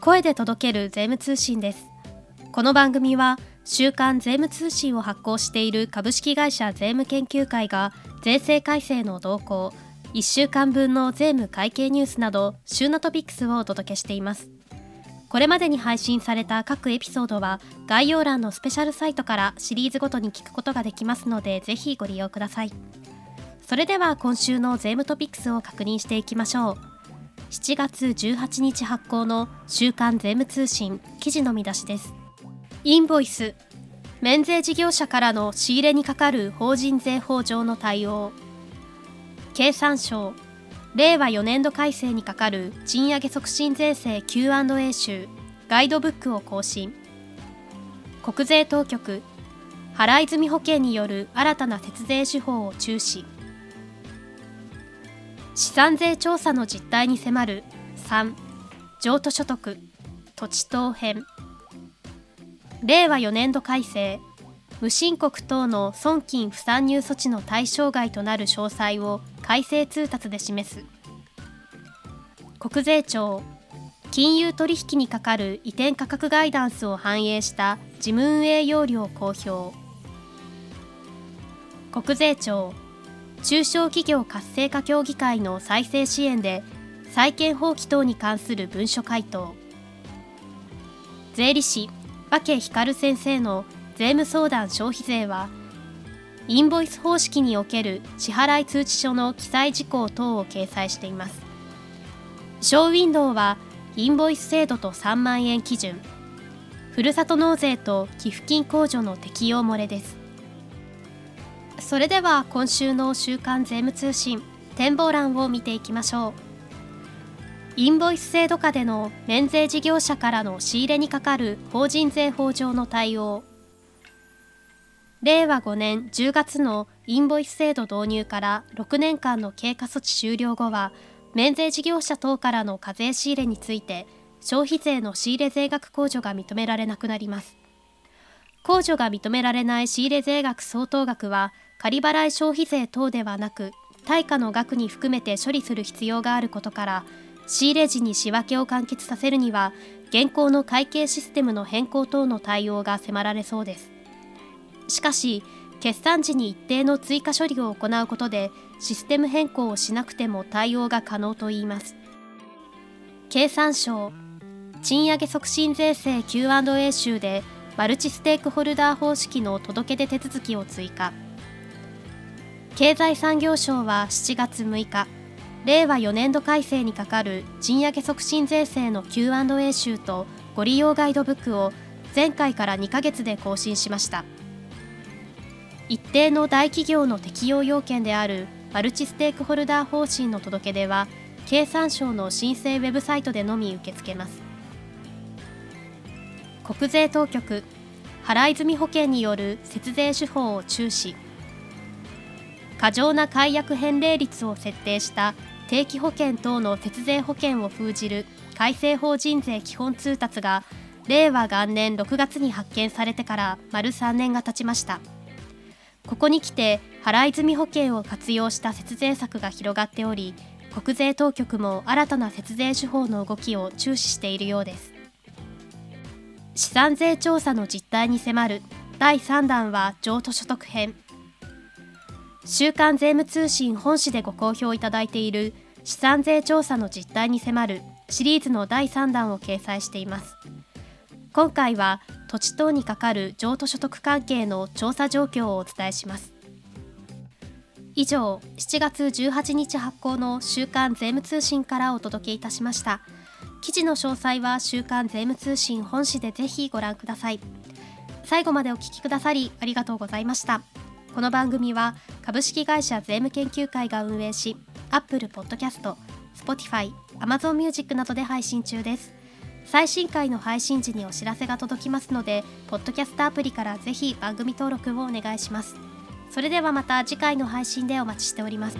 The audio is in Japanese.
声で届ける税務通信です。この番組は週刊税務通信を発行している株式会社税務研究会が税制改正の動向1週間分の税務会計ニュースなど週のトピックスをお届けしています。これまでに配信された各エピソードは概要欄のスペシャルサイトからシリーズごとに聞くことができますのでぜひご利用ください。それでは今週の税務トピックスを確認していきましょう。7月18日発行の週刊税務通信記事の見出しです。インボイス免税事業者からの仕入れにかかる法人税法上の対応。経産省令和4年度改正にかかる賃上げ促進税制 Q&A 集ガイドブックを更新。国税当局払い済み保険による新たな節税手法を注視。資産税調査の実態に迫る3譲渡所得土地等編。令和4年度改正無申告等の損金不参入措置の対象外となる詳細を改正通達で示す。国税庁金融取引にかかる移転価格ガイダンスを反映した事務運営要領公表。国税庁中小企業活性化協議会の再生支援で債権放棄等に関する文書回答。税理士和光先生の税務相談消費税はインボイス方式における支払い通知書の記載事項等を掲載しています。ショーウィンドウはインボイス制度と3万円基準。ふるさと納税と寄付金控除の適用漏れです。それでは今週の週刊税務通信展望欄を見ていきましょう。インボイス制度下での免税事業者からの仕入れにかかる法人税法上の対応。令和5年10月のインボイス制度導入から6年間の経過措置終了後は免税事業者等からの課税仕入れについて消費税の仕入れ税額控除が認められなくなります。控除が認められない仕入れ税額相当額は仮払い消費税等ではなく対価の額に含めて処理する必要があることから仕入れ時に仕分けを完結させるには現行の会計システムの変更等の対応が迫られそうです。しかし決算時に一定の追加処理を行うことでシステム変更をしなくても対応が可能といいます。経産省賃上げ促進税制 Q&A 集でマルチステークホルダー方式の届け出手続きを追加。経済産業省は7月6日令和4年度改正にかかる賃上げ促進税制の Q&A 集とご利用ガイドブックを前回から2ヶ月で更新しました。一定の大企業の適用要件であるマルチステークホルダー方針の届け出は経産省の申請ウェブサイトでのみ受け付けます。国税当局払い済み保険による節税手法を注視。過剰な解約返礼率を設定した定期保険等の節税保険を封じる改正法人税基本通達が令和元年6月に発見されてから丸3年が経ちました。ここに来て払い済み保険を活用した節税策が広がっており国税当局も新たな節税手法の動きを注視しているようです。資産税調査の実態に迫る第3弾は譲渡所得編。週刊税務通信本誌でご好評いただいている資産税調査の実態に迫るシリーズの第3弾を掲載しています。今回は土地等にかかる譲渡所得関係の調査状況をお伝えします。以上7月18日発行の週刊税務通信からお届けいたしました。記事の詳細は週刊税務通信本誌でぜひご覧ください。最後までお聞きくださりありがとうございました。この番組は株式会社税務研究会が運営し Apple Podcast、Spotify、Amazon Music などで配信中です。最新回の配信時にお知らせが届きますのでポッドキャストアプリからぜひ番組登録をお願いします。それではまた次回の配信でお待ちしております。